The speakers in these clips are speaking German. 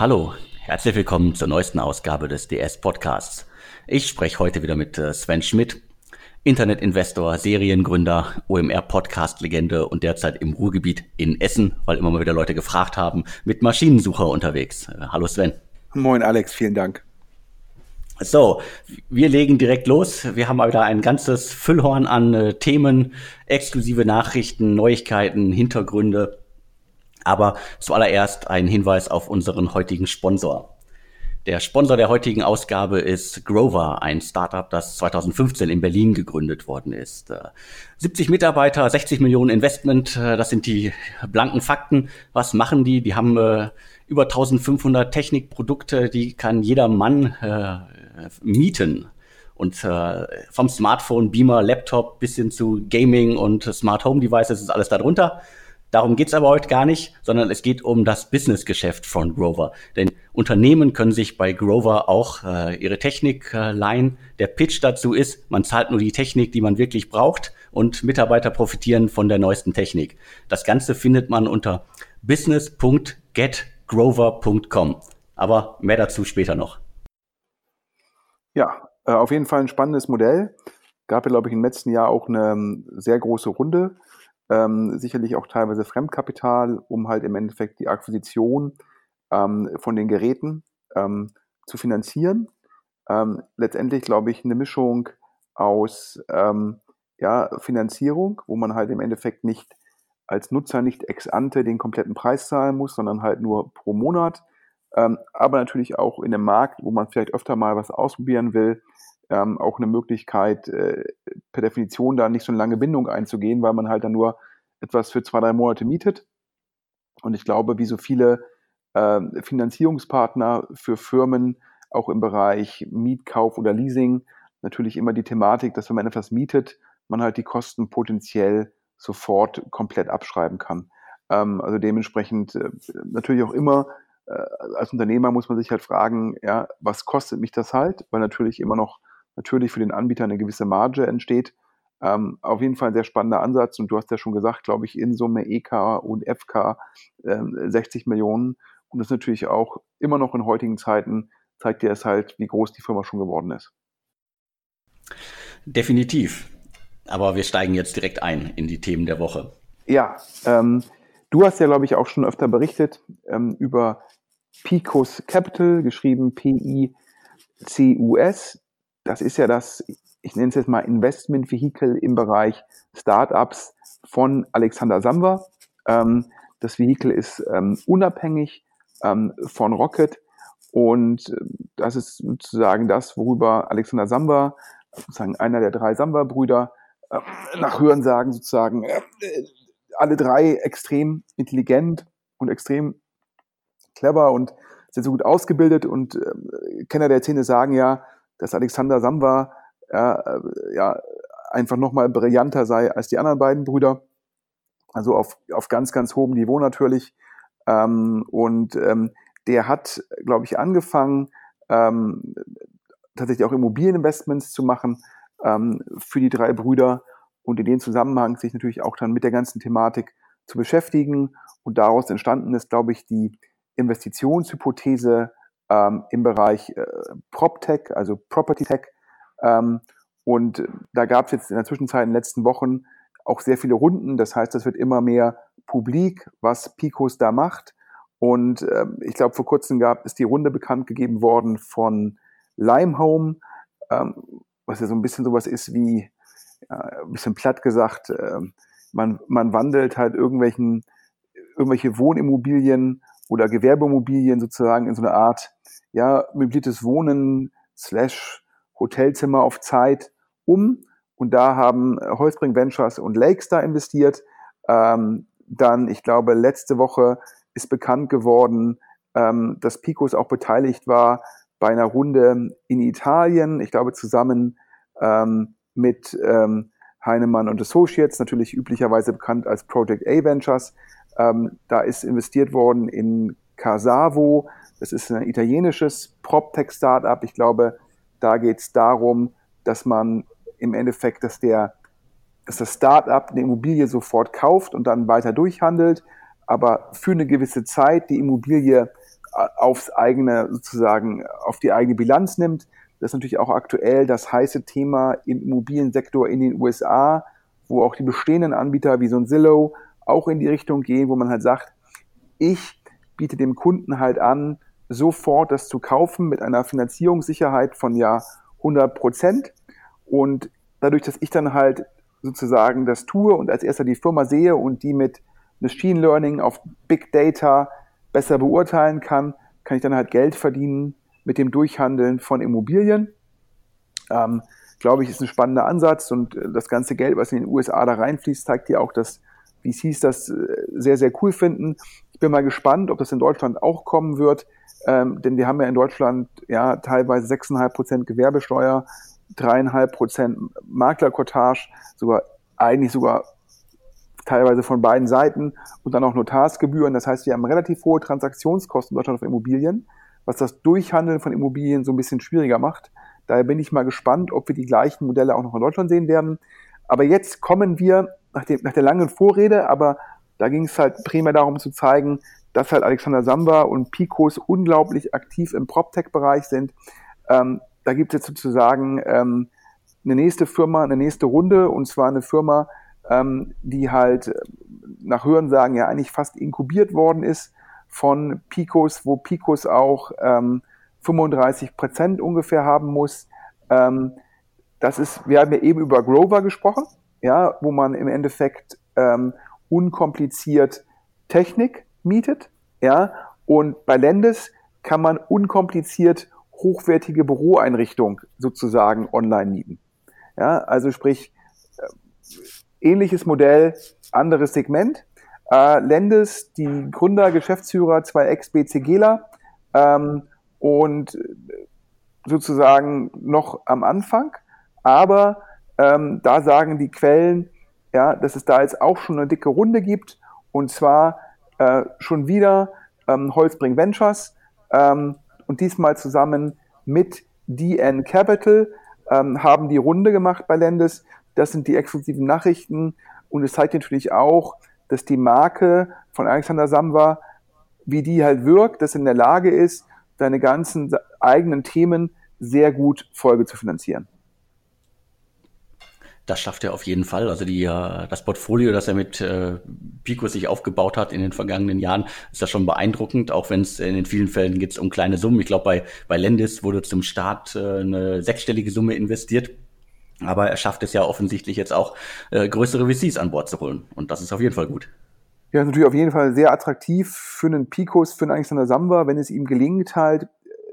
Hallo, herzlich willkommen zur neuesten Ausgabe des DS Podcasts. Ich spreche heute wieder mit äh, Sven Schmidt, Internetinvestor, Seriengründer, OMR-Podcast-Legende und derzeit im Ruhrgebiet in Essen, weil immer mal wieder Leute gefragt haben, mit Maschinensucher unterwegs. Äh, hallo Sven. Moin Alex, vielen Dank. So, wir legen direkt los. Wir haben mal wieder ein ganzes Füllhorn an äh, Themen, exklusive Nachrichten, Neuigkeiten, Hintergründe. Aber zuallererst ein Hinweis auf unseren heutigen Sponsor. Der Sponsor der heutigen Ausgabe ist Grover, ein Startup, das 2015 in Berlin gegründet worden ist. 70 äh, Mitarbeiter, 60 Millionen Investment, äh, das sind die blanken Fakten. Was machen die? Die haben äh, über 1500 Technikprodukte, die kann jeder Mann mieten. Und vom Smartphone, Beamer, Laptop bis hin zu Gaming und Smart Home Devices ist alles darunter. Darum geht's aber heute gar nicht, sondern es geht um das Businessgeschäft von Grover. Denn Unternehmen können sich bei Grover auch äh, ihre Technik äh, leihen. Der Pitch dazu ist, man zahlt nur die Technik, die man wirklich braucht und Mitarbeiter profitieren von der neuesten Technik. Das Ganze findet man unter business.getgrover.com. Aber mehr dazu später noch. Ja, äh, auf jeden Fall ein spannendes Modell. Gab ja, glaube ich, im letzten Jahr auch eine ähm, sehr große Runde ähm, sicherlich auch teilweise Fremdkapital, um halt im Endeffekt die Akquisition ähm, von den Geräten ähm, zu finanzieren. Ähm, letztendlich glaube ich eine Mischung aus ähm, ja, Finanzierung, wo man halt im Endeffekt nicht als Nutzer nicht ex ante den kompletten Preis zahlen muss, sondern halt nur pro Monat. Ähm, aber natürlich auch in einem Markt, wo man vielleicht öfter mal was ausprobieren will, ähm, auch eine Möglichkeit, äh, per Definition da nicht so eine lange Bindung einzugehen, weil man halt dann nur etwas für zwei, drei Monate mietet. Und ich glaube, wie so viele äh, Finanzierungspartner für Firmen, auch im Bereich Mietkauf oder Leasing, natürlich immer die Thematik, dass wenn man etwas mietet, man halt die Kosten potenziell sofort komplett abschreiben kann. Ähm, also dementsprechend äh, natürlich auch immer äh, als Unternehmer muss man sich halt fragen, ja, was kostet mich das halt? Weil natürlich immer noch natürlich für den Anbieter eine gewisse Marge entsteht. Ähm, auf jeden Fall ein sehr spannender Ansatz und du hast ja schon gesagt, glaube ich, in Summe EK und FK äh, 60 Millionen und das natürlich auch immer noch in heutigen Zeiten zeigt dir es halt, wie groß die Firma schon geworden ist. Definitiv. Aber wir steigen jetzt direkt ein in die Themen der Woche. Ja, ähm, du hast ja, glaube ich, auch schon öfter berichtet ähm, über Picos Capital, geschrieben P-I-C-U-S das ist ja das, ich nenne es jetzt mal Investment Vehicle im Bereich Startups von Alexander Samba. Ähm, das Vehikel ist ähm, unabhängig ähm, von Rocket und äh, das ist sozusagen das, worüber Alexander Samba, sozusagen einer der drei Samba-Brüder, äh, nach Hörensagen sozusagen äh, alle drei extrem intelligent und extrem clever und sehr, sehr gut ausgebildet und äh, Kenner der Szene sagen ja, dass Alexander Samba ja, äh, ja einfach nochmal brillanter sei als die anderen beiden Brüder. Also auf, auf ganz, ganz hohem Niveau natürlich. Ähm, und ähm, der hat, glaube ich, angefangen, ähm, tatsächlich auch Immobilieninvestments zu machen ähm, für die drei Brüder und in dem Zusammenhang sich natürlich auch dann mit der ganzen Thematik zu beschäftigen. Und daraus entstanden ist, glaube ich, die Investitionshypothese ähm, im Bereich äh, PropTech, also Property Tech. Ähm, und da gab es jetzt in der Zwischenzeit in den letzten Wochen auch sehr viele Runden. Das heißt, es wird immer mehr publik, was Picos da macht. Und ähm, ich glaube, vor kurzem gab ist die Runde bekannt gegeben worden von Limehome, ähm, was ja so ein bisschen sowas ist wie, ja, ein bisschen platt gesagt, äh, man, man wandelt halt irgendwelchen, irgendwelche Wohnimmobilien oder Gewerbeimmobilien sozusagen in so eine Art ja, möbliertes Wohnen slash Hotelzimmer auf Zeit um. Und da haben Holzbring Ventures und Lakestar investiert. Ähm, dann, ich glaube, letzte Woche ist bekannt geworden, ähm, dass Picos auch beteiligt war bei einer Runde in Italien. Ich glaube, zusammen ähm, mit ähm, Heinemann und Associates, natürlich üblicherweise bekannt als Project A Ventures. Ähm, da ist investiert worden in Casavo, das ist ein italienisches PropTech-Startup. Ich glaube, da geht es darum, dass man im Endeffekt, dass der dass das Startup eine Immobilie sofort kauft und dann weiter durchhandelt, aber für eine gewisse Zeit die Immobilie aufs eigene, sozusagen, auf die eigene Bilanz nimmt. Das ist natürlich auch aktuell das heiße Thema im Immobiliensektor in den USA, wo auch die bestehenden Anbieter wie so ein Zillow auch in die Richtung gehen, wo man halt sagt, ich biete dem Kunden halt an, sofort das zu kaufen mit einer Finanzierungssicherheit von ja 100 Prozent. Und dadurch, dass ich dann halt sozusagen das tue und als erster die Firma sehe und die mit Machine Learning auf Big Data besser beurteilen kann, kann ich dann halt Geld verdienen mit dem Durchhandeln von Immobilien. Ähm, glaube ich, ist ein spannender Ansatz und äh, das ganze Geld, was in den USA da reinfließt, zeigt ja auch, dass VCs das äh, sehr, sehr cool finden. Ich bin mal gespannt, ob das in Deutschland auch kommen wird, ähm, denn wir haben ja in Deutschland ja teilweise 6,5 Prozent Gewerbesteuer, 3,5 Prozent Maklerkortage, sogar eigentlich sogar teilweise von beiden Seiten und dann auch Notarsgebühren. Das heißt, wir haben relativ hohe Transaktionskosten in Deutschland auf Immobilien, was das Durchhandeln von Immobilien so ein bisschen schwieriger macht. Daher bin ich mal gespannt, ob wir die gleichen Modelle auch noch in Deutschland sehen werden. Aber jetzt kommen wir nach, dem, nach der langen Vorrede, aber da ging es halt primär darum zu zeigen, dass halt Alexander Samba und Picos unglaublich aktiv im PropTech-Bereich sind. Ähm, da gibt es jetzt sozusagen ähm, eine nächste Firma, eine nächste Runde, und zwar eine Firma, ähm, die halt nach Hörensagen ja eigentlich fast inkubiert worden ist von Picos, wo Picos auch ähm, 35 Prozent ungefähr haben muss. Ähm, das ist, wir haben ja eben über Grover gesprochen, ja, wo man im Endeffekt ähm, unkompliziert Technik mietet, ja, und bei Lendes kann man unkompliziert hochwertige Büroeinrichtung sozusagen online mieten. Ja, also sprich, äh, ähnliches Modell, anderes Segment. Äh, Lendes, die Gründer, Geschäftsführer, zwei Ex-BCGler ähm, und sozusagen noch am Anfang. Aber ähm, da sagen die Quellen, ja, dass es da jetzt auch schon eine dicke Runde gibt und zwar äh, schon wieder ähm, Holzbring Ventures ähm, und diesmal zusammen mit DN Capital ähm, haben die Runde gemacht bei Lendes. Das sind die exklusiven Nachrichten und es zeigt natürlich auch, dass die Marke von Alexander Samba, wie die halt wirkt, dass in der Lage ist, seine ganzen eigenen Themen sehr gut Folge zu finanzieren. Das schafft er auf jeden Fall. Also die, äh, das Portfolio, das er mit äh, Pico sich aufgebaut hat in den vergangenen Jahren, ist das schon beeindruckend, auch wenn es in den vielen Fällen geht um kleine Summen. Ich glaube, bei, bei Lendis wurde zum Start äh, eine sechsstellige Summe investiert. Aber er schafft es ja offensichtlich jetzt auch, äh, größere VCs an Bord zu holen. Und das ist auf jeden Fall gut. Ja, natürlich auf jeden Fall sehr attraktiv für einen Picos, für einen Alexander Samba, wenn es ihm gelingt, halt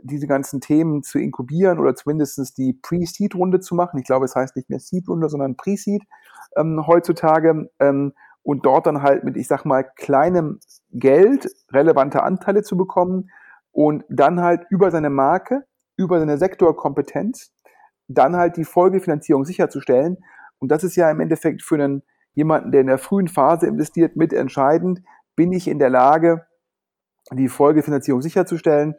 diese ganzen Themen zu inkubieren oder zumindest die Pre-Seed-Runde zu machen. Ich glaube, es heißt nicht mehr Seed-Runde, sondern Pre-Seed ähm, heutzutage. Ähm, und dort dann halt mit, ich sag mal, kleinem Geld relevante Anteile zu bekommen und dann halt über seine Marke, über seine Sektorkompetenz, dann halt die Folgefinanzierung sicherzustellen. Und das ist ja im Endeffekt für einen jemanden, der in der frühen Phase investiert, mitentscheidend, bin ich in der Lage, die Folgefinanzierung sicherzustellen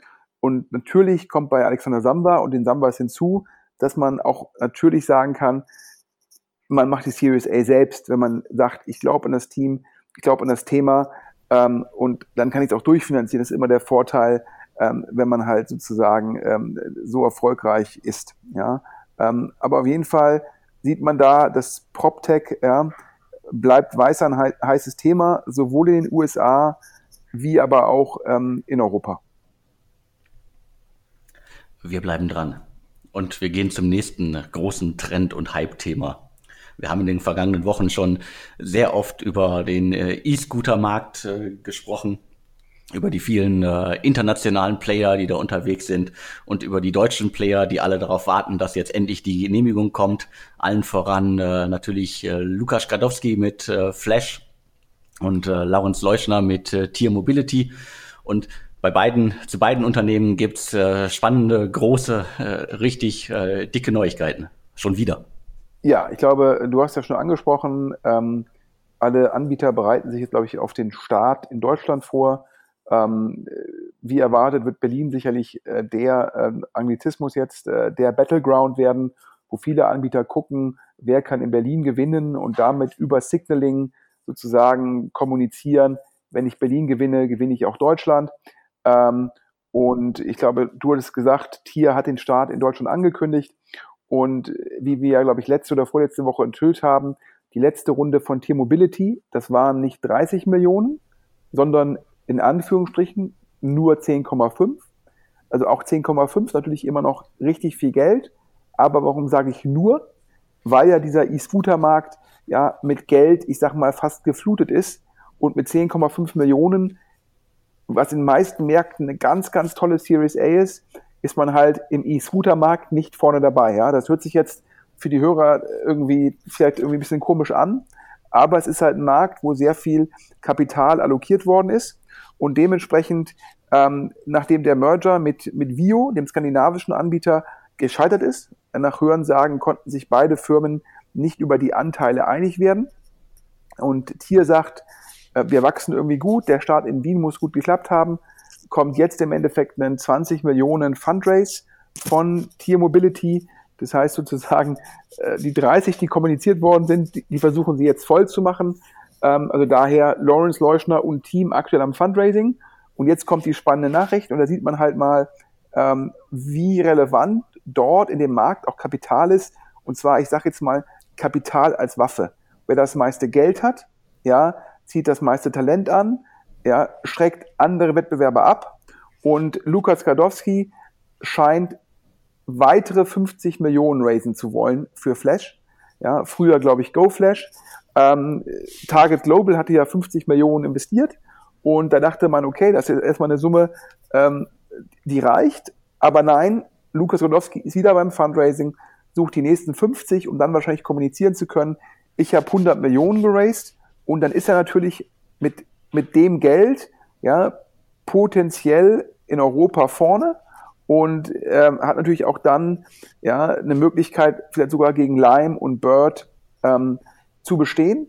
und natürlich kommt bei Alexander Samba und den Sambas hinzu, dass man auch natürlich sagen kann, man macht die Series A selbst, wenn man sagt, ich glaube an das Team, ich glaube an das Thema ähm, und dann kann ich es auch durchfinanzieren. Das ist immer der Vorteil, ähm, wenn man halt sozusagen ähm, so erfolgreich ist. Ja? Ähm, aber auf jeden Fall sieht man da, dass PropTech ja, bleibt weiter ein heißes Thema, sowohl in den USA wie aber auch ähm, in Europa. Wir bleiben dran. Und wir gehen zum nächsten großen Trend- und Hype-Thema. Wir haben in den vergangenen Wochen schon sehr oft über den äh, E-Scooter-Markt äh, gesprochen, über die vielen äh, internationalen Player, die da unterwegs sind und über die deutschen Player, die alle darauf warten, dass jetzt endlich die Genehmigung kommt. Allen voran natürlich Lukas Skadowski mit Flash und Lawrence Leuschner mit Tier Mobility. Und bei beiden, zu beiden Unternehmen gibt's äh, spannende, große, äh, richtig äh, dicke Neuigkeiten. Schon wieder. Ja, ich glaube, du hast ja schon angesprochen, ähm, alle Anbieter bereiten sich jetzt, glaube ich, auf den Start in Deutschland vor. Ähm, wie erwartet wird Berlin sicherlich äh, der äh, Anglizismus jetzt, äh, der Battleground werden, wo viele Anbieter gucken, wer kann in Berlin gewinnen und damit über Signaling sozusagen kommunizieren, wenn ich Berlin gewinne, gewinne ich auch Deutschland. Ähm, Und ich glaube, du hattest gesagt, Tier hat den Start in Deutschland angekündigt. Und wie wir glaube ich, letzte oder vorletzte Woche enthüllt haben, die letzte Runde von Tier Mobility, das waren nicht 30 Millionen, sondern in Anführungsstrichen nur 10,5. Also auch 10,5 ist natürlich immer noch richtig viel Geld. Aber warum sage ich nur? Weil ja dieser E-Scooter-Markt ja mit Geld, ich sag mal, fast geflutet ist und mit 10,5 Millionen, was in den meisten Märkten eine ganz, ganz tolle Series A ist, ist man halt im E-Scooter-Markt nicht vorne dabei. Ja, das hört sich jetzt für die Hörer irgendwie vielleicht irgendwie ein bisschen komisch an, aber es ist halt ein Markt, wo sehr viel Kapital allokiert worden ist und dementsprechend, ähm, nachdem der Merger mit, mit Vio, dem skandinavischen Anbieter, gescheitert ist, nach Hörensagen konnten sich beide Firmen nicht über die Anteile einig werden. Und Tier sagt, wir wachsen irgendwie gut, der Start in Wien muss gut geklappt haben, kommt jetzt im Endeffekt ein 20 Millionen Fundraise von Tier Mobility. Das heißt sozusagen, äh, die 30, die kommuniziert worden sind, die versuchen sie jetzt voll zu machen. Ähm, also daher Lawrence Leuschner und Team aktuell am Fundraising. Und jetzt kommt die spannende Nachricht und da sieht man halt mal, ähm, wie relevant dort in dem Markt auch Kapital ist. Und zwar, ich sage jetzt mal, Kapital als Waffe. Wer das meiste Geld hat, ja, zieht das meiste Talent an, ja, schreckt andere Wettbewerber ab. Und Lukas Gadowski scheint weitere 50 Millionen raisen zu wollen für Flash. Ja, früher glaube ich GoFlash. Ähm, Target Global hatte ja 50 Millionen investiert und da dachte man, okay, das ist erstmal eine Summe, ähm, die reicht. Aber nein, Lukas Rodowski ist wieder beim Fundraising, sucht die nächsten 50, um dann wahrscheinlich kommunizieren zu können. Ich habe 100 Millionen geraced und dann ist er natürlich mit, mit dem Geld ja, potenziell in Europa vorne und ähm, hat natürlich auch dann ja eine Möglichkeit, vielleicht sogar gegen Lime und Bird ähm, zu bestehen.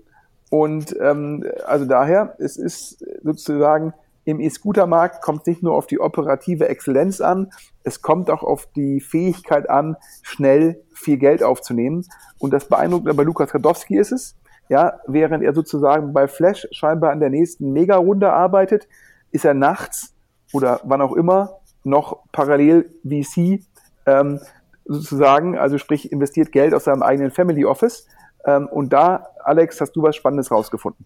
Und ähm, also daher, es ist sozusagen im E-Scooter-Markt kommt es nicht nur auf die operative Exzellenz an, es kommt auch auf die Fähigkeit an, schnell viel Geld aufzunehmen. Und das Beeindruckende bei Lukas Radowski ist es, ja, während er sozusagen bei Flash scheinbar an der nächsten Mega-Runde arbeitet, ist er nachts oder wann auch immer noch parallel VC ähm, sozusagen, also sprich investiert Geld aus seinem eigenen Family Office. Ähm, und da, Alex, hast du was Spannendes rausgefunden.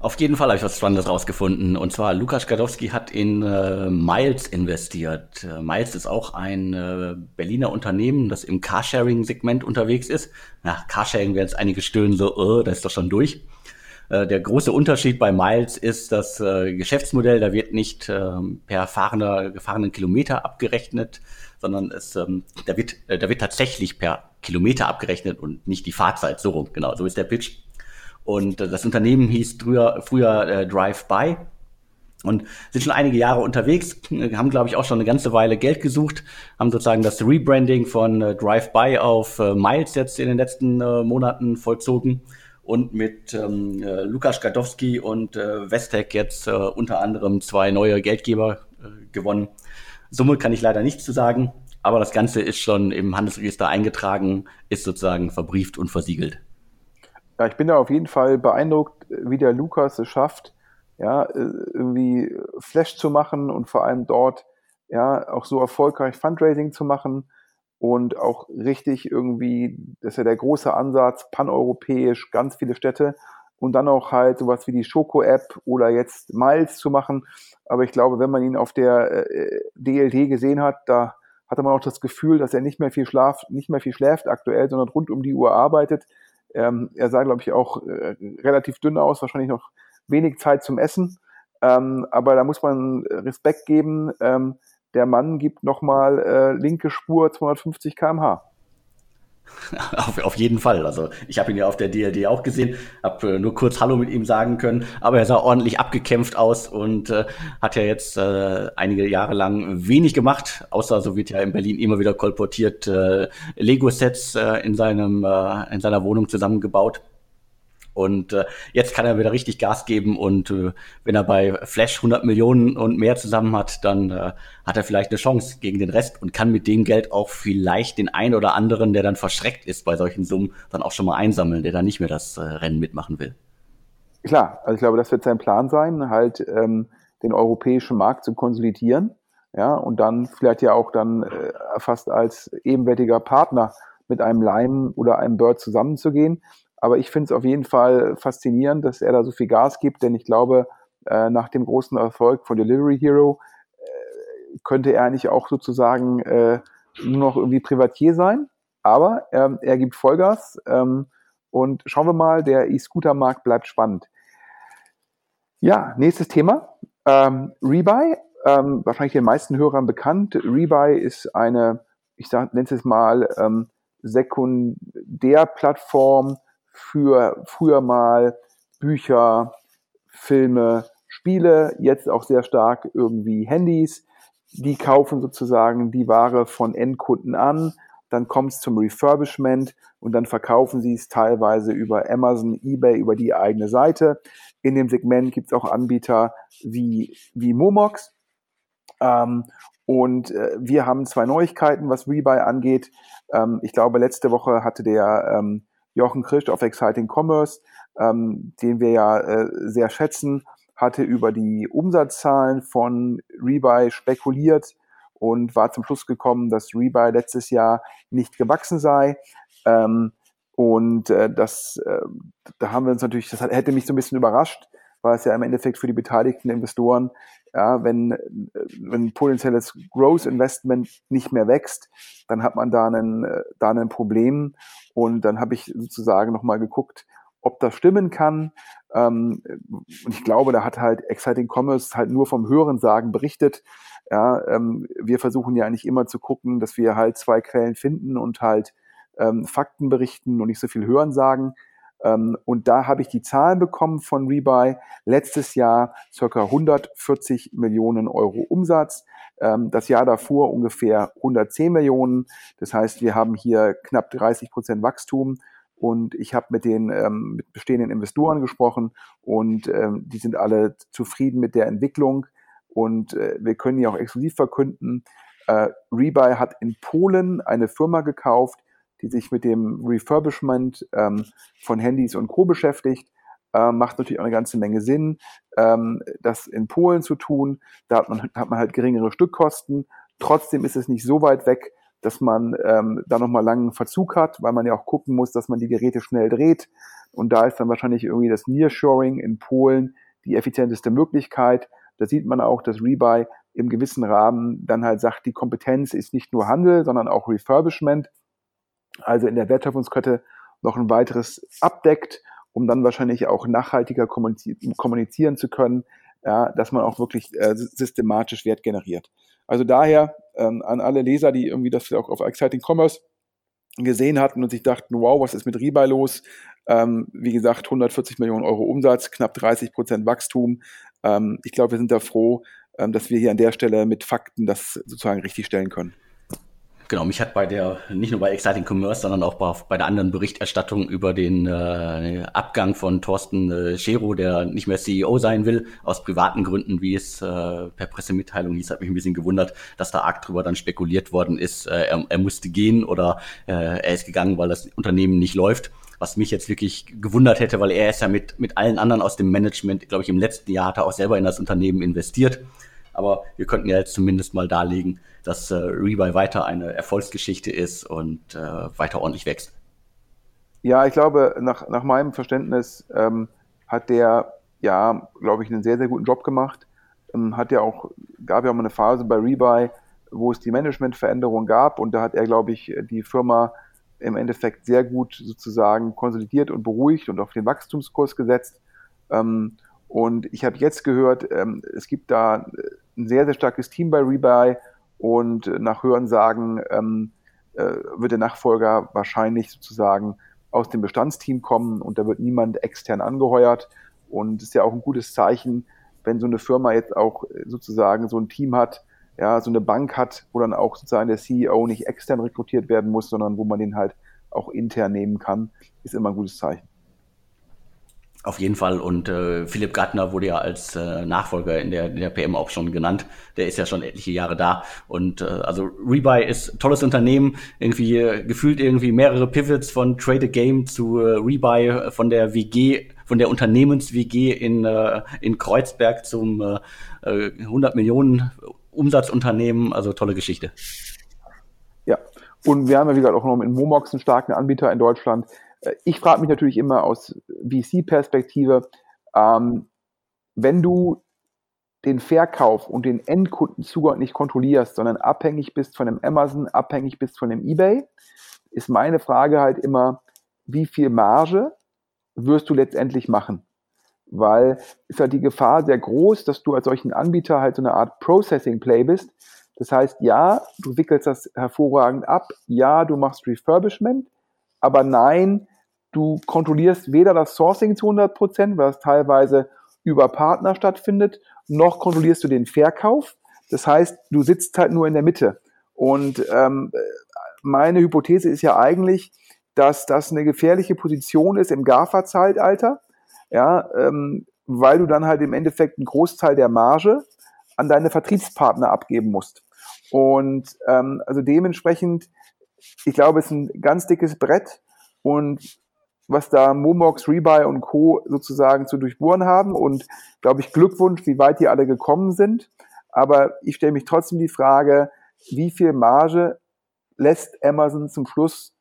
Auf jeden Fall habe ich was Spannendes rausgefunden. Und zwar, Lukas Gadowski hat in äh, Miles investiert. Äh, Miles ist auch ein äh, Berliner Unternehmen, das im Carsharing-Segment unterwegs ist. Na, Carsharing werden jetzt einige stöhnen so, oh, das ist doch schon durch. Äh, der große Unterschied bei Miles ist das äh, Geschäftsmodell, da wird nicht ähm, per fahrender, gefahrenen Kilometer abgerechnet, sondern es, ähm, da, wird, da wird tatsächlich per Kilometer abgerechnet und nicht die Fahrzeit. So rum, genau, so ist der Pitch. Und äh, das Unternehmen hieß früher, früher äh, Drive-By und sind schon einige Jahre unterwegs, haben, glaube ich, auch schon eine ganze Weile Geld gesucht, haben sozusagen das Rebranding von äh, Drive-By auf äh, Miles jetzt in den letzten äh, Monaten vollzogen und mit ähm, äh, Lukas Gadowski und äh, Westec jetzt äh, unter anderem zwei neue Geldgeber äh, gewonnen. Summe kann ich leider nichts zu sagen, aber das Ganze ist schon im Handelsregister eingetragen, ist sozusagen verbrieft und versiegelt. Ja, ich bin da auf jeden Fall beeindruckt, wie der Lukas es schafft, ja, äh, irgendwie Flash zu machen und vor allem dort ja auch so erfolgreich Fundraising zu machen und auch richtig irgendwie, das ist ja der große Ansatz, paneuropäisch, ganz viele Städte und dann auch halt sowas wie die Schoko-App oder jetzt Miles zu machen. Aber ich glaube, wenn man ihn auf der äh, DLD gesehen hat, da hatte man auch das Gefühl, dass er nicht mehr viel schlaft, nicht mehr viel schläft aktuell, sondern rund um die Uhr arbeitet. Ähm, er sah, glaube ich, auch äh, relativ dünn aus, wahrscheinlich noch wenig Zeit zum Essen. Ähm, aber da muss man Respekt geben. Ähm, der Mann gibt nochmal äh, linke Spur 250 km/h. Auf, auf jeden Fall. Also ich habe ihn ja auf der DRD auch gesehen, habe äh, nur kurz Hallo mit ihm sagen können, aber er sah ordentlich abgekämpft aus und äh, hat ja jetzt äh, einige Jahre lang wenig gemacht, außer so wird ja in Berlin immer wieder kolportiert, äh, Lego-Sets äh, in seinem äh, in seiner Wohnung zusammengebaut. Und äh, jetzt kann er wieder richtig Gas geben und äh, wenn er bei Flash 100 Millionen und mehr zusammen hat, dann äh, hat er vielleicht eine Chance gegen den Rest und kann mit dem Geld auch vielleicht den einen oder anderen, der dann verschreckt ist bei solchen Summen, dann auch schon mal einsammeln, der dann nicht mehr das äh, Rennen mitmachen will. Klar, also ich glaube, das wird sein Plan sein, halt ähm, den europäischen Markt zu konsolidieren. ja, und dann vielleicht ja auch dann äh, fast als ebenwertiger Partner mit einem Lime oder einem Bird zusammenzugehen. Aber ich finde es auf jeden Fall faszinierend, dass er da so viel Gas gibt, denn ich glaube, äh, nach dem großen Erfolg von Delivery Hero äh, könnte er eigentlich auch sozusagen äh, nur noch irgendwie Privatier sein. Aber ähm, er gibt Vollgas ähm, und schauen wir mal, der E-Scooter-Markt bleibt spannend. Ja, nächstes Thema. Ähm, Rebuy, ähm, wahrscheinlich den meisten Hörern bekannt. Rebuy ist eine, ich nenne es jetzt mal, ähm, Sekundärplattform für früher mal Bücher, Filme, Spiele, jetzt auch sehr stark irgendwie Handys. Die kaufen sozusagen die Ware von Endkunden an, dann kommt es zum Refurbishment und dann verkaufen sie es teilweise über Amazon, eBay, über die eigene Seite. In dem Segment gibt es auch Anbieter wie, wie Momox. Ähm, und äh, wir haben zwei Neuigkeiten, was Rebuy angeht. Ähm, ich glaube, letzte Woche hatte der ähm, Jochen Christ auf Exciting Commerce, ähm, den wir ja äh, sehr schätzen, hatte über die Umsatzzahlen von Rebuy spekuliert und war zum Schluss gekommen, dass Rebuy letztes Jahr nicht gewachsen sei. Ähm, und äh, das, äh, da haben wir uns natürlich, das hätte mich so ein bisschen überrascht, weil es ja im Endeffekt für die beteiligten Investoren, ja, wenn, wenn ein potenzielles Growth Investment nicht mehr wächst, dann hat man da einen, da ein Problem. Und dann habe ich sozusagen nochmal geguckt, ob das stimmen kann. Ähm, und ich glaube, da hat halt Exciting Commerce halt nur vom Hörensagen berichtet. Ja, ähm, wir versuchen ja eigentlich immer zu gucken, dass wir halt zwei Quellen finden und halt ähm, Fakten berichten und nicht so viel Hörensagen. Ähm, und da habe ich die Zahlen bekommen von Rebuy. Letztes Jahr circa 140 Millionen Euro Umsatz. Ähm, das Jahr davor ungefähr 110 Millionen. Das heißt, wir haben hier knapp 30 Prozent Wachstum. Und ich habe mit den ähm, mit bestehenden Investoren gesprochen und ähm, die sind alle zufrieden mit der Entwicklung. Und äh, wir können ja auch exklusiv verkünden, äh, Rebuy hat in Polen eine Firma gekauft, die sich mit dem Refurbishment ähm, von Handys und Co. beschäftigt. Äh, macht natürlich auch eine ganze Menge Sinn, ähm, das in Polen zu tun. Da hat man, hat man halt geringere Stückkosten. Trotzdem ist es nicht so weit weg, dass man ähm, da nochmal langen Verzug hat, weil man ja auch gucken muss, dass man die Geräte schnell dreht. Und da ist dann wahrscheinlich irgendwie das Nearshoring in Polen die effizienteste Möglichkeit. Da sieht man auch, dass Rebuy im gewissen Rahmen dann halt sagt, die Kompetenz ist nicht nur Handel, sondern auch Refurbishment also in der Wertschöpfungskette noch ein weiteres abdeckt, um dann wahrscheinlich auch nachhaltiger kommunizieren zu können, ja, dass man auch wirklich äh, systematisch Wert generiert. Also daher ähm, an alle Leser, die irgendwie das auch auf Exciting Commerce gesehen hatten und sich dachten, wow, was ist mit Rebuy los? Ähm, wie gesagt, 140 Millionen Euro Umsatz, knapp 30 Prozent Wachstum. Ähm, ich glaube, wir sind da froh, ähm, dass wir hier an der Stelle mit Fakten das sozusagen richtig stellen können. Genau, mich hat bei der, nicht nur bei Exciting Commerce, sondern auch bei, bei der anderen Berichterstattung über den äh, Abgang von Thorsten äh, Schero, der nicht mehr CEO sein will, aus privaten Gründen, wie es äh, per Pressemitteilung hieß, hat mich ein bisschen gewundert, dass da arg drüber dann spekuliert worden ist, äh, er, er musste gehen oder äh, er ist gegangen, weil das Unternehmen nicht läuft was mich jetzt wirklich gewundert hätte, weil er ist ja mit, mit allen anderen aus dem Management, glaube ich, im letzten Jahr hat er auch selber in das Unternehmen investiert. Aber wir könnten ja jetzt zumindest mal darlegen, dass äh, Rebuy weiter eine Erfolgsgeschichte ist und äh, weiter ordentlich wächst. Ja, ich glaube, nach, nach meinem Verständnis ähm, hat der, ja, glaube ich, einen sehr, sehr guten Job gemacht. Ähm, hat ja auch, gab ja auch mal eine Phase bei Rebuy, wo es die Managementveränderung gab und da hat er, glaube ich, die Firma im Endeffekt sehr gut sozusagen konsolidiert und beruhigt und auf den Wachstumskurs gesetzt. Ähm, und ich habe jetzt gehört, ähm, es gibt da ein sehr, sehr starkes Team bei Rebuy und nach Hörensagen ähm, äh, wird der Nachfolger wahrscheinlich sozusagen aus dem Bestandsteam kommen und da wird niemand extern angeheuert. Und es ist ja auch ein gutes Zeichen, wenn so eine Firma jetzt auch sozusagen so ein Team hat, ja, so eine Bank hat, wo dann auch sozusagen der CEO nicht extern rekrutiert werden muss, sondern wo man den halt auch intern nehmen kann, ist immer ein gutes Zeichen. Auf jeden Fall. Und äh, Philipp Gartner wurde ja als äh, Nachfolger in der, in der PM auch schon genannt. Der ist ja schon etliche Jahre da. Und äh, also Rebuy ist tolles Unternehmen. Irgendwie äh, gefühlt irgendwie mehrere Pivots von Trade a Game zu äh, Rebuy, äh, von der WG, von der Unternehmens-WG in, äh, in Kreuzberg zum äh, 100 äh, Millionen Umsatzunternehmen, also tolle Geschichte. Ja, und wir haben ja, wie gesagt, auch noch mit Momox einen starken Anbieter in Deutschland. Ich frage mich natürlich immer aus VC-Perspektive, ähm, wenn du den Verkauf und den Endkundenzugang nicht kontrollierst, sondern abhängig bist von dem Amazon, abhängig bist von dem eBay, ist meine Frage halt immer, wie viel Marge wirst du letztendlich machen? Weil ist halt die Gefahr sehr groß, dass du als solchen Anbieter halt so eine Art Processing Play bist. Das heißt, ja, du wickelst das hervorragend ab, ja, du machst Refurbishment, aber nein, du kontrollierst weder das Sourcing zu 100 Prozent, weil es teilweise über Partner stattfindet, noch kontrollierst du den Verkauf. Das heißt, du sitzt halt nur in der Mitte. Und ähm, meine Hypothese ist ja eigentlich, dass das eine gefährliche Position ist im GAFA-Zeitalter, ja, ähm, weil du dann halt im Endeffekt einen Großteil der Marge an deine Vertriebspartner abgeben musst. Und ähm, also dementsprechend, ich glaube, es ist ein ganz dickes Brett und was da Momox, Rebuy und Co. sozusagen zu durchbohren haben. Und glaube ich, Glückwunsch, wie weit die alle gekommen sind. Aber ich stelle mich trotzdem die Frage, wie viel Marge lässt Amazon zum Schluss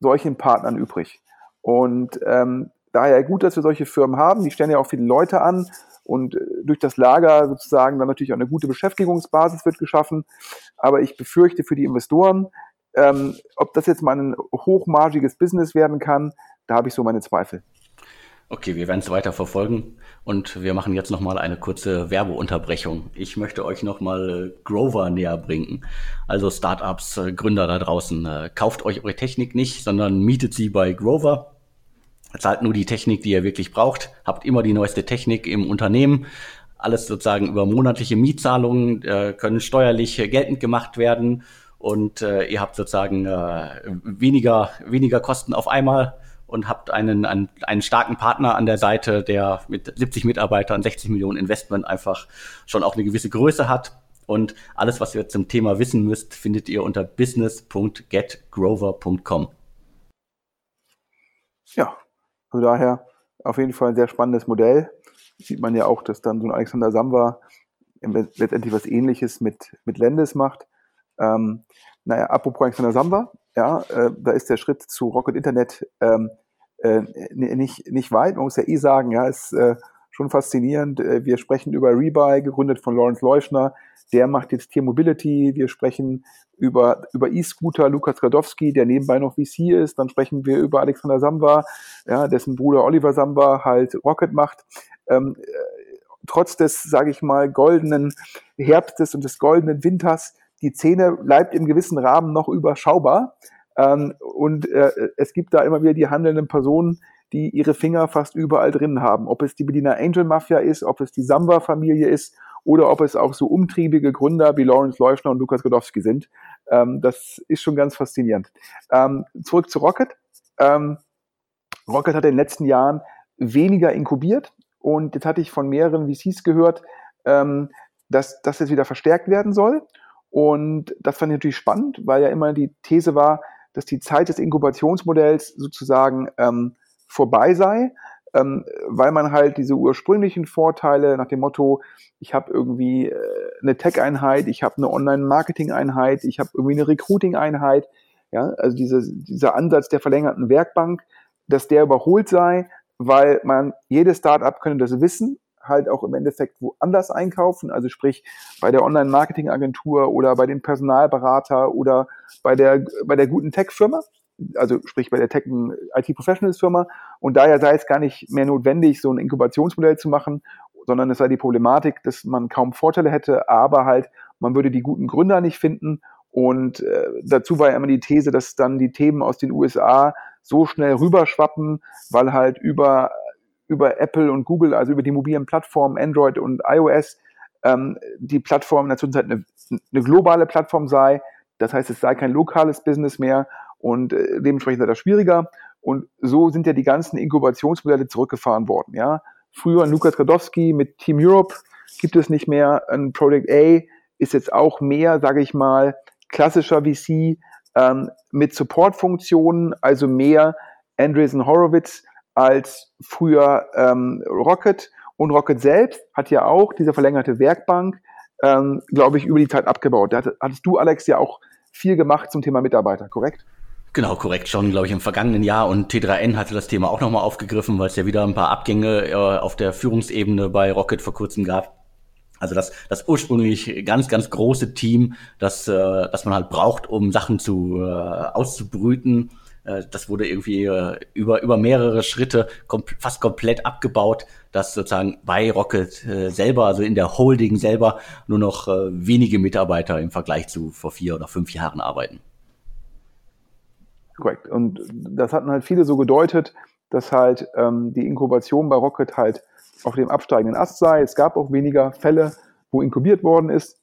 solchen Partnern übrig? Und ähm, daher gut, dass wir solche Firmen haben. Die stellen ja auch viele Leute an und äh, durch das Lager sozusagen dann natürlich auch eine gute Beschäftigungsbasis wird geschaffen. Aber ich befürchte für die Investoren, ähm, ob das jetzt mal ein hochmargiges Business werden kann, da habe ich so meine Zweifel. Okay, wir werden es weiter verfolgen und wir machen jetzt nochmal eine kurze Werbeunterbrechung. Ich möchte euch nochmal äh, Grover näher bringen. Also Startups, äh, Gründer da draußen, äh, kauft euch eure Technik nicht, sondern mietet sie bei Grover. Zahlt nur die Technik, die ihr wirklich braucht. Habt immer die neueste Technik im Unternehmen. Alles sozusagen über monatliche Mietzahlungen können steuerlich geltend gemacht werden und äh, ihr habt sozusagen äh, weniger, weniger Kosten auf einmal und habt einen, einen, einen starken Partner an der Seite, der mit 70 Mitarbeitern, 60 Millionen Investment einfach schon auch eine gewisse Größe hat. Und alles, was ihr zum Thema wissen müsst, findet ihr unter business.getgrover.com. Ja, also daher auf jeden Fall ein sehr spannendes Modell. Sieht man ja auch, dass dann so ein Alexander Samwa letztendlich was ähnliches mit, mit Lendes macht. Ähm, naja, apropos Alexander Samba, ja, äh, da ist der Schritt zu Rocket Internet ähm, äh, nicht, nicht weit. Man muss ja eh sagen, ja, ist äh, schon faszinierend. Äh, wir sprechen über Rebuy, gegründet von Lawrence Leuschner. Der macht jetzt Tier Mobility. Wir sprechen über, über E-Scooter, Lukas Gradowski, der nebenbei noch VC ist. Dann sprechen wir über Alexander Samba, ja, dessen Bruder Oliver Samba halt Rocket macht. Ähm, äh, trotz des, sage ich mal, goldenen Herbstes und des goldenen Winters die Szene bleibt im gewissen Rahmen noch überschaubar. Ähm, und äh, es gibt da immer wieder die handelnden Personen, die ihre Finger fast überall drin haben. Ob es die Berliner Angel Mafia ist, ob es die Samba-Familie ist oder ob es auch so umtriebige Gründer wie Lawrence Leuschner und Lukas Godowski sind. Ähm, das ist schon ganz faszinierend. Ähm, zurück zu Rocket. Ähm, Rocket hat in den letzten Jahren weniger inkubiert und jetzt hatte ich von mehreren VCs gehört, ähm, dass das jetzt wieder verstärkt werden soll. Und das fand ich natürlich spannend, weil ja immer die These war, dass die Zeit des Inkubationsmodells sozusagen ähm, vorbei sei, ähm, weil man halt diese ursprünglichen Vorteile nach dem Motto, ich habe irgendwie äh, eine Tech-Einheit, ich habe eine Online-Marketing-Einheit, ich habe irgendwie eine Recruiting-Einheit, ja, also diese, dieser Ansatz der verlängerten Werkbank, dass der überholt sei, weil man jedes Startup könnte das wissen halt auch im Endeffekt woanders einkaufen, also sprich bei der Online-Marketing-Agentur oder bei dem Personalberater oder bei der, bei der guten Tech-Firma, also sprich bei der Tech IT-Professionals-Firma. Und daher sei es gar nicht mehr notwendig, so ein Inkubationsmodell zu machen, sondern es sei die Problematik, dass man kaum Vorteile hätte, aber halt man würde die guten Gründer nicht finden. Und äh, dazu war ja immer die These, dass dann die Themen aus den USA so schnell rüberschwappen, weil halt über über Apple und Google, also über die mobilen Plattformen Android und iOS, ähm, die Plattform in der Zwischenzeit eine, eine globale Plattform sei. Das heißt, es sei kein lokales Business mehr und äh, dementsprechend sei das schwieriger. Und so sind ja die ganzen Inkubationsmodelle zurückgefahren worden. Ja, früher Lukas Gradowski mit Team Europe gibt es nicht mehr. Ein Project A ist jetzt auch mehr, sage ich mal, klassischer VC ähm, mit Supportfunktionen, also mehr Andreessen Horowitz als früher ähm, Rocket. Und Rocket selbst hat ja auch diese verlängerte Werkbank ähm, glaube ich, über die Zeit abgebaut. Da hattest du, Alex, ja auch viel gemacht zum Thema Mitarbeiter, korrekt? Genau, korrekt. Schon, glaube ich, im vergangenen Jahr. Und T3N hatte das Thema auch nochmal aufgegriffen, weil es ja wieder ein paar Abgänge äh, auf der Führungsebene bei Rocket vor kurzem gab. Also das, das ursprünglich ganz, ganz große Team, das, äh, das man halt braucht, um Sachen zu äh, auszubrüten, äh, das wurde irgendwie äh, über, über mehrere Schritte kom fast komplett abgebaut, dass sozusagen bei Rocket äh, selber, also in der Holding selber, nur noch äh, wenige Mitarbeiter im Vergleich zu vor vier oder fünf Jahren arbeiten. Korrekt. Und das hatten halt viele so gedeutet, dass halt ähm, die Inkubation bei Rocket halt auf dem absteigenden Ast sei. Es gab auch weniger Fälle, wo inkubiert worden ist.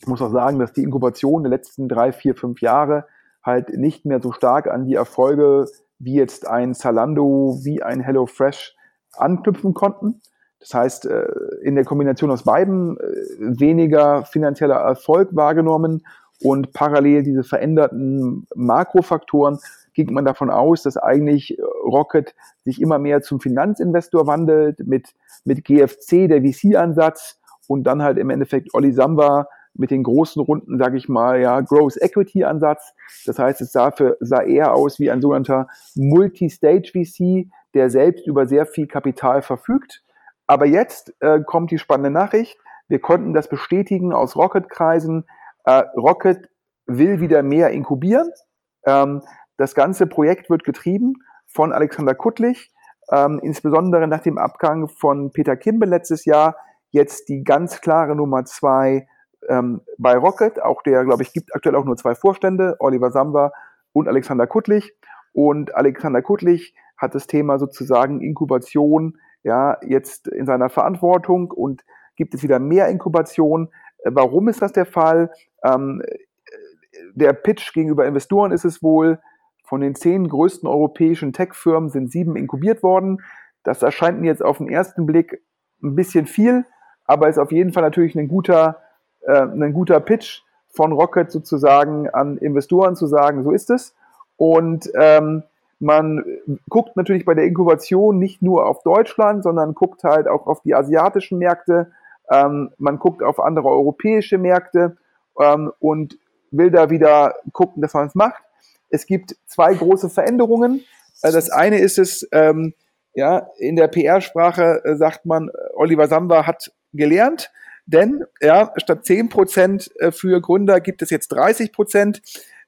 Ich muss auch sagen, dass die Inkubation der letzten drei, vier, fünf Jahre halt nicht mehr so stark an die Erfolge wie jetzt ein Zalando, wie ein HelloFresh anknüpfen konnten. Das heißt, äh, in der Kombination aus beiden äh, weniger finanzieller Erfolg wahrgenommen und parallel diese veränderten Makrofaktoren ging man davon aus, dass eigentlich Rocket sich immer mehr zum Finanzinvestor wandelt mit, mit GFC, der VC-Ansatz und dann halt im Endeffekt Olli Samba mit den großen Runden, sage ich mal, ja, Growth Equity Ansatz. Das heißt, es sah, für, sah eher aus wie ein sogenannter Multi-Stage VC, der selbst über sehr viel Kapital verfügt. Aber jetzt äh, kommt die spannende Nachricht. Wir konnten das bestätigen aus Rocket-Kreisen. Äh, Rocket will wieder mehr inkubieren. Ähm, das ganze Projekt wird getrieben von Alexander Kuttlich, ähm, insbesondere nach dem Abgang von Peter Kimbe letztes Jahr. Jetzt die ganz klare Nummer zwei ähm, bei Rocket, auch der, glaube ich, gibt aktuell auch nur zwei Vorstände, Oliver Samba und Alexander Kuttlich. Und Alexander Kuttlich hat das Thema sozusagen Inkubation ja jetzt in seiner Verantwortung und gibt es wieder mehr Inkubation. Äh, warum ist das der Fall? Ähm, der Pitch gegenüber Investoren ist es wohl, von den zehn größten europäischen Tech-Firmen sind sieben inkubiert worden. Das erscheint mir jetzt auf den ersten Blick ein bisschen viel, aber ist auf jeden Fall natürlich ein guter äh, ein guter Pitch von Rocket sozusagen an Investoren zu sagen, so ist es. Und ähm, man guckt natürlich bei der Inkubation nicht nur auf Deutschland, sondern guckt halt auch auf die asiatischen Märkte. Ähm, man guckt auf andere europäische Märkte ähm, und will da wieder gucken, dass man es macht. Es gibt zwei große Veränderungen. Äh, das eine ist es, ähm, ja, in der PR-Sprache äh, sagt man, Oliver Samba hat gelernt. Denn ja, statt 10% äh, für Gründer gibt es jetzt 30%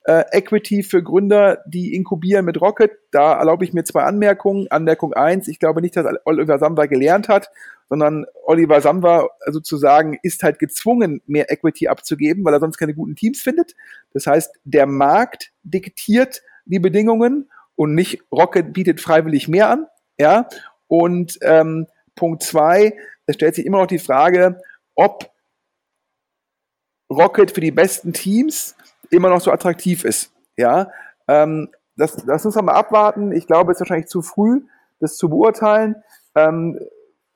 äh, Equity für Gründer, die inkubieren mit Rocket. Da erlaube ich mir zwei Anmerkungen. Anmerkung eins: ich glaube nicht, dass Oliver Samba gelernt hat, sondern Oliver Samba sozusagen ist halt gezwungen, mehr Equity abzugeben, weil er sonst keine guten Teams findet. Das heißt, der Markt diktiert die Bedingungen und nicht Rocket bietet freiwillig mehr an. Ja, und ähm, Punkt zwei, es stellt sich immer noch die Frage, ob Rocket für die besten Teams immer noch so attraktiv ist. Ja, ähm, das, das muss man mal abwarten. Ich glaube, es ist wahrscheinlich zu früh, das zu beurteilen, ähm,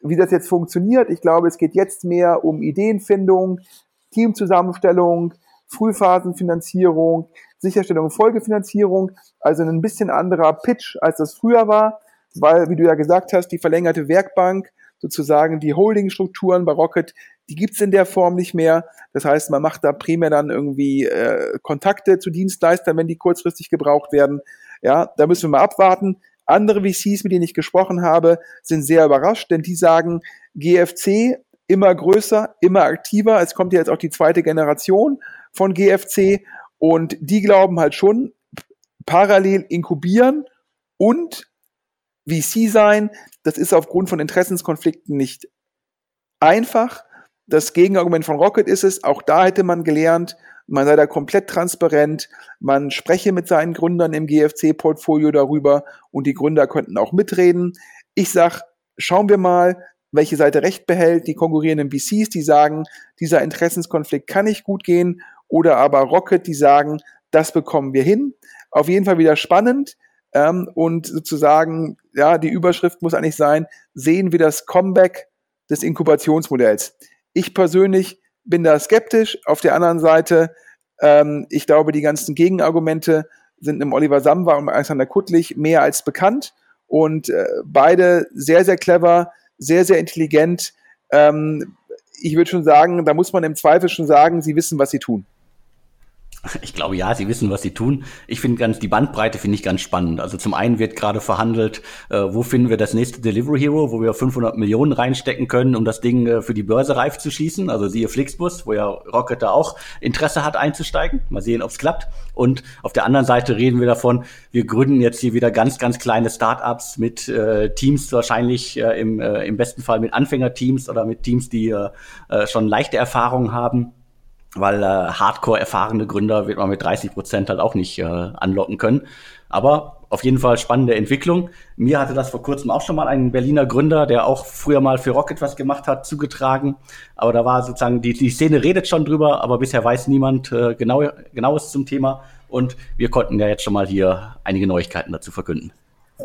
wie das jetzt funktioniert. Ich glaube, es geht jetzt mehr um Ideenfindung, Teamzusammenstellung, Frühphasenfinanzierung, Sicherstellung und Folgefinanzierung. Also ein bisschen anderer Pitch, als das früher war, weil, wie du ja gesagt hast, die verlängerte Werkbank sozusagen die Holdingstrukturen bei Rocket, die gibt's in der Form nicht mehr. Das heißt, man macht da primär dann irgendwie äh, Kontakte zu Dienstleistern, wenn die kurzfristig gebraucht werden. Ja, da müssen wir mal abwarten. Andere VCs, mit denen ich gesprochen habe, sind sehr überrascht, denn die sagen, GFC immer größer, immer aktiver. Es kommt ja jetzt auch die zweite Generation von GFC und die glauben halt schon, parallel inkubieren und VC sein, das ist aufgrund von Interessenskonflikten nicht einfach. Das Gegenargument von Rocket ist es, auch da hätte man gelernt, man sei da komplett transparent, man spreche mit seinen Gründern im GFC-Portfolio darüber und die Gründer könnten auch mitreden. Ich sag, schauen wir mal, welche Seite recht behält, die konkurrierenden VCs, die sagen, dieser Interessenskonflikt kann nicht gut gehen, oder aber Rocket, die sagen, das bekommen wir hin. Auf jeden Fall wieder spannend. Ähm, und sozusagen, ja, die Überschrift muss eigentlich sein, sehen wir das Comeback des Inkubationsmodells. Ich persönlich bin da skeptisch. Auf der anderen Seite, ähm, ich glaube, die ganzen Gegenargumente sind im Oliver Samba und Alexander Kuttlich mehr als bekannt und äh, beide sehr, sehr clever, sehr, sehr intelligent. Ähm, ich würde schon sagen, da muss man im Zweifel schon sagen, sie wissen, was sie tun. Ich glaube ja, sie wissen, was sie tun. Ich finde ganz die Bandbreite finde ich ganz spannend. Also zum einen wird gerade verhandelt, äh, wo finden wir das nächste Delivery Hero, wo wir 500 Millionen reinstecken können, um das Ding äh, für die Börse reif zu schießen. Also siehe Flixbus, wo ja Rocket da auch Interesse hat einzusteigen. Mal sehen, ob es klappt. Und auf der anderen Seite reden wir davon, wir gründen jetzt hier wieder ganz, ganz kleine Startups mit äh, Teams wahrscheinlich äh, im, äh, im besten Fall mit Anfängerteams oder mit Teams, die äh, schon leichte Erfahrungen haben weil äh, hardcore erfahrene Gründer wird man mit 30 Prozent halt auch nicht äh, anlocken können. Aber auf jeden Fall spannende Entwicklung. Mir hatte das vor kurzem auch schon mal ein Berliner Gründer, der auch früher mal für Rocket was gemacht hat, zugetragen. Aber da war sozusagen, die, die Szene redet schon drüber, aber bisher weiß niemand äh, genau, genaues zum Thema. Und wir konnten ja jetzt schon mal hier einige Neuigkeiten dazu verkünden.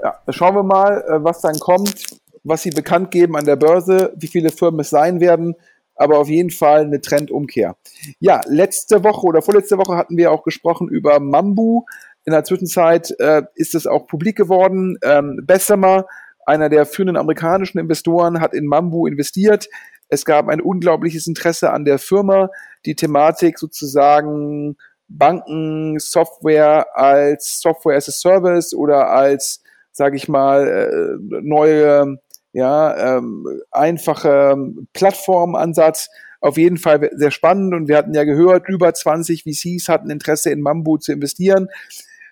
Ja, schauen wir mal, äh, was dann kommt, was sie bekannt geben an der Börse, wie viele Firmen es sein werden aber auf jeden Fall eine Trendumkehr. Ja, letzte Woche oder vorletzte Woche hatten wir auch gesprochen über Mambu. In der Zwischenzeit äh, ist es auch publik geworden. Ähm, Bessemer, einer der führenden amerikanischen Investoren, hat in Mambu investiert. Es gab ein unglaubliches Interesse an der Firma. Die Thematik sozusagen Banken, Software als Software as a Service oder als, sage ich mal, äh, neue ja, ähm, einfache Plattformansatz. Auf jeden Fall sehr spannend und wir hatten ja gehört, über 20 VCs hatten Interesse in Mambu zu investieren.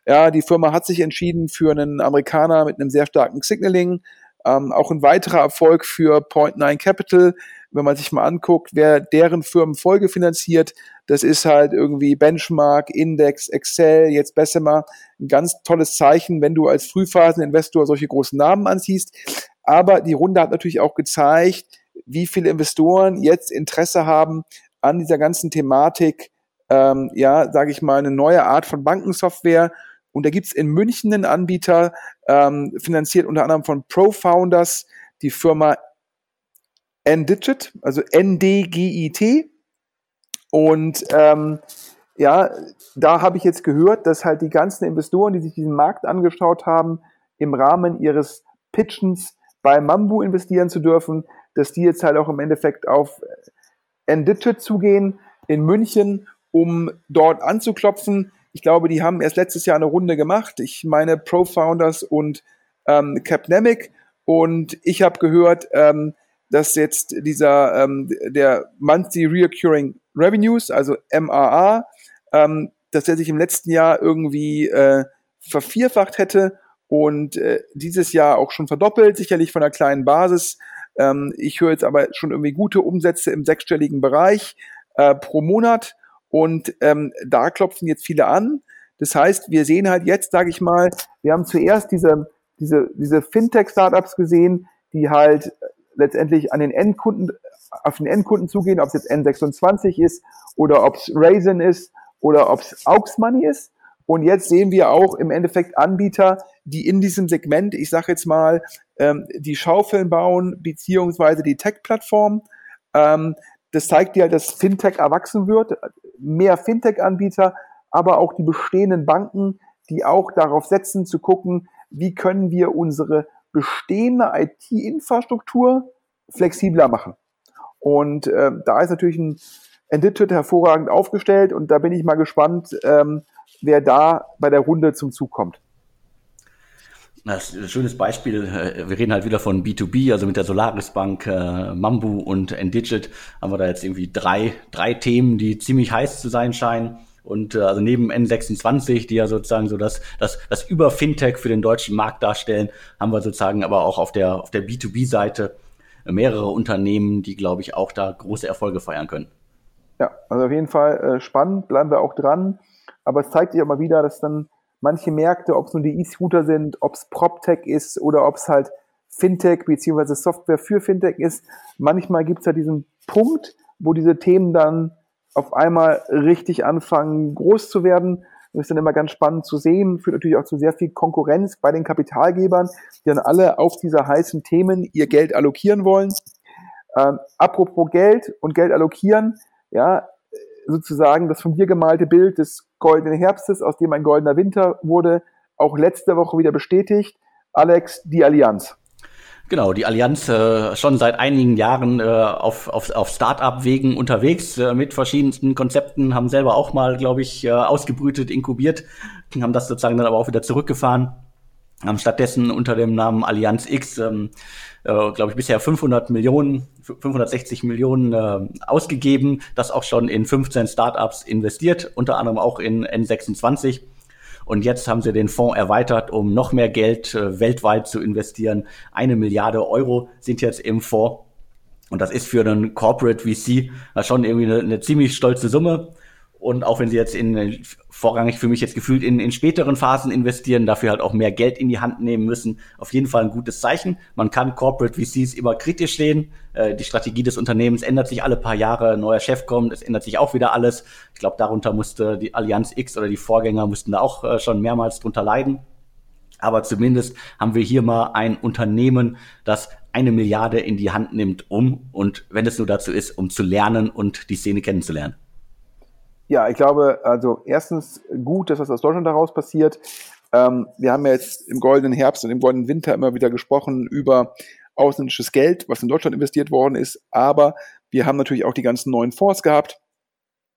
Ja, die Firma hat sich entschieden für einen Amerikaner mit einem sehr starken Signaling. Ähm, auch ein weiterer Erfolg für Point9 Capital. Wenn man sich mal anguckt, wer deren Firmen Folge finanziert, das ist halt irgendwie Benchmark, Index, Excel, jetzt Bessemer. Ein ganz tolles Zeichen, wenn du als Frühphaseninvestor solche großen Namen anziehst. Aber die Runde hat natürlich auch gezeigt, wie viele Investoren jetzt Interesse haben an dieser ganzen Thematik, ähm, ja, sage ich mal, eine neue Art von Bankensoftware. Und da gibt's in München einen Anbieter, ähm, finanziert unter anderem von ProFounders, die Firma NDigit, also NDGIT. Und ähm, ja, da habe ich jetzt gehört, dass halt die ganzen Investoren, die sich diesen Markt angeschaut haben, im Rahmen ihres Pitchens bei Mambu investieren zu dürfen, dass die jetzt halt auch im Endeffekt auf Endigit zugehen in München, um dort anzuklopfen. Ich glaube, die haben erst letztes Jahr eine Runde gemacht. Ich meine Pro-Founders und ähm, Capnemic. Und ich habe gehört, ähm, dass jetzt dieser ähm, der Monthly Reoccurring Revenues, also MAA, ähm, dass er sich im letzten Jahr irgendwie äh, vervierfacht hätte und äh, dieses Jahr auch schon verdoppelt, sicherlich von einer kleinen Basis. Ähm, ich höre jetzt aber schon irgendwie gute Umsätze im sechsstelligen Bereich äh, pro Monat und ähm, da klopfen jetzt viele an. Das heißt, wir sehen halt jetzt, sage ich mal, wir haben zuerst diese, diese, diese Fintech-Startups gesehen, die halt letztendlich an den Endkunden, auf den Endkunden zugehen, ob es jetzt N26 ist oder ob es Raisin ist oder ob es Aux Money ist. Und jetzt sehen wir auch im Endeffekt Anbieter, die in diesem Segment, ich sage jetzt mal, ähm, die Schaufeln bauen, beziehungsweise die Tech-Plattform. Ähm, das zeigt ja, dass Fintech erwachsen wird, mehr Fintech-Anbieter, aber auch die bestehenden Banken, die auch darauf setzen, zu gucken, wie können wir unsere bestehende IT-Infrastruktur flexibler machen. Und äh, da ist natürlich ein Endigit hervorragend aufgestellt und da bin ich mal gespannt, ähm, wer da bei der Runde zum Zug kommt. Das ist ein schönes Beispiel. Äh, wir reden halt wieder von B2B, also mit der Solaris Bank, äh, Mambu und Endigit haben wir da jetzt irgendwie drei, drei Themen, die ziemlich heiß zu sein scheinen. Und äh, also neben N26, die ja sozusagen so das, das, das Über-Fintech für den deutschen Markt darstellen, haben wir sozusagen aber auch auf der, auf der B2B-Seite mehrere Unternehmen, die, glaube ich, auch da große Erfolge feiern können. Ja, also auf jeden Fall äh, spannend, bleiben wir auch dran. Aber es zeigt sich auch mal wieder, dass dann manche Märkte, ob es nun die E-Scooter sind, ob es PropTech ist oder ob es halt Fintech beziehungsweise Software für Fintech ist, manchmal gibt es ja diesen Punkt, wo diese Themen dann auf einmal richtig anfangen, groß zu werden. Das ist dann immer ganz spannend zu sehen, führt natürlich auch zu sehr viel Konkurrenz bei den Kapitalgebern, die dann alle auf diese heißen Themen ihr Geld allokieren wollen. Ähm, apropos Geld und Geld allokieren, ja, sozusagen das von dir gemalte Bild des goldenen Herbstes, aus dem ein goldener Winter wurde, auch letzte Woche wieder bestätigt. Alex, die Allianz. Genau, die Allianz äh, schon seit einigen Jahren äh, auf, auf, auf Start-up-Wegen unterwegs äh, mit verschiedensten Konzepten, haben selber auch mal, glaube ich, äh, ausgebrütet, inkubiert, haben das sozusagen dann aber auch wieder zurückgefahren, haben stattdessen unter dem Namen Allianz X, ähm, äh, glaube ich, bisher 500 Millionen, 560 Millionen äh, ausgegeben, das auch schon in 15 Startups investiert, unter anderem auch in N26 und jetzt haben sie den Fonds erweitert, um noch mehr Geld äh, weltweit zu investieren. Eine Milliarde Euro sind jetzt im Fonds. Und das ist für einen Corporate VC schon irgendwie eine, eine ziemlich stolze Summe. Und auch wenn sie jetzt in vorrangig für mich jetzt gefühlt in, in späteren Phasen investieren, dafür halt auch mehr Geld in die Hand nehmen müssen, auf jeden Fall ein gutes Zeichen. Man kann Corporate VCs immer kritisch sehen. Äh, die Strategie des Unternehmens ändert sich alle paar Jahre, neuer Chef kommt, es ändert sich auch wieder alles. Ich glaube, darunter musste die Allianz X oder die Vorgänger mussten da auch äh, schon mehrmals drunter leiden. Aber zumindest haben wir hier mal ein Unternehmen, das eine Milliarde in die Hand nimmt, um, und wenn es nur dazu ist, um zu lernen und die Szene kennenzulernen. Ja, ich glaube, also erstens gut, dass was aus Deutschland daraus passiert. Ähm, wir haben ja jetzt im goldenen Herbst und im goldenen Winter immer wieder gesprochen über ausländisches Geld, was in Deutschland investiert worden ist. Aber wir haben natürlich auch die ganzen neuen Fonds gehabt.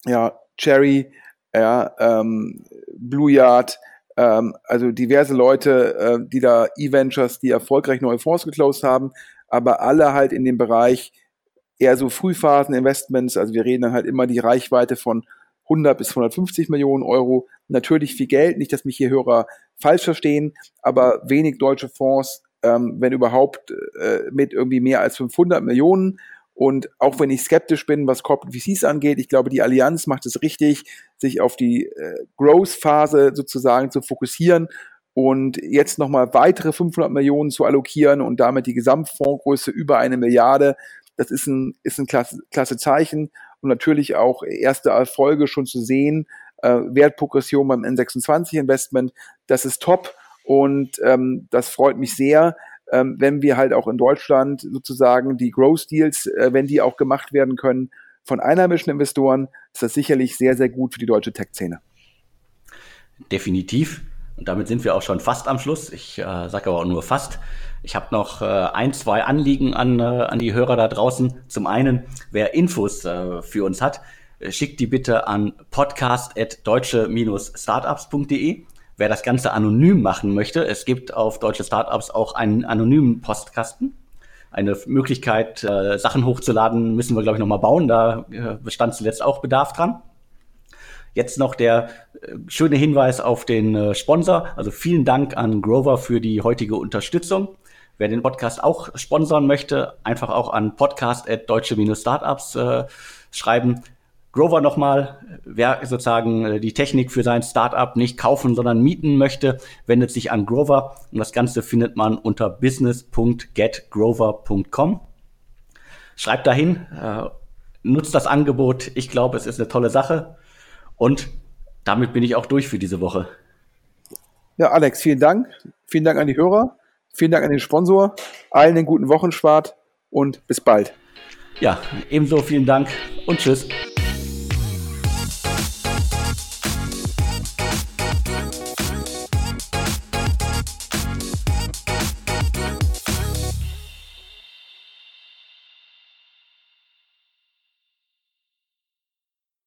Ja, Cherry, ja, ähm, Blue Yard, ähm, also diverse Leute, äh, die da E-Ventures, die erfolgreich neue Fonds geclosed haben, aber alle halt in dem Bereich eher so Frühphasen-Investments. Also wir reden dann halt immer die Reichweite von 100 bis 150 Millionen Euro. Natürlich viel Geld, nicht, dass mich hier Hörer falsch verstehen, aber wenig deutsche Fonds, ähm, wenn überhaupt, äh, mit irgendwie mehr als 500 Millionen. Und auch wenn ich skeptisch bin, was Corporate VCs angeht, ich glaube, die Allianz macht es richtig, sich auf die äh, Growth-Phase sozusagen zu fokussieren und jetzt nochmal weitere 500 Millionen zu allokieren und damit die Gesamtfondsgröße über eine Milliarde. Das ist ein, ist ein klasse, klasse Zeichen und natürlich auch erste Erfolge schon zu sehen. Äh, Wertprogression beim N26-Investment, das ist top und ähm, das freut mich sehr, ähm, wenn wir halt auch in Deutschland sozusagen die Growth Deals, äh, wenn die auch gemacht werden können von einheimischen Investoren, ist das sicherlich sehr, sehr gut für die deutsche Tech-Szene. Definitiv. Und damit sind wir auch schon fast am Schluss. Ich äh, sage aber auch nur fast. Ich habe noch äh, ein, zwei Anliegen an, äh, an die Hörer da draußen. Zum einen, wer Infos äh, für uns hat, äh, schickt die bitte an podcast.deutsche-startups.de. Wer das Ganze anonym machen möchte, es gibt auf Deutsche Startups auch einen anonymen Postkasten. Eine Möglichkeit, äh, Sachen hochzuladen, müssen wir, glaube ich, nochmal bauen. Da äh, bestand zuletzt auch Bedarf dran. Jetzt noch der äh, schöne Hinweis auf den äh, Sponsor. Also vielen Dank an Grover für die heutige Unterstützung. Wer den Podcast auch sponsern möchte, einfach auch an podcast.deutsche-startups äh, schreiben. Grover nochmal, wer sozusagen äh, die Technik für sein Startup nicht kaufen, sondern mieten möchte, wendet sich an Grover. Und das Ganze findet man unter business.getgrover.com. Schreibt dahin, äh, nutzt das Angebot. Ich glaube, es ist eine tolle Sache. Und damit bin ich auch durch für diese Woche. Ja, Alex, vielen Dank. Vielen Dank an die Hörer. Vielen Dank an den Sponsor, allen einen guten Wochenstart und bis bald. Ja, ebenso vielen Dank und tschüss.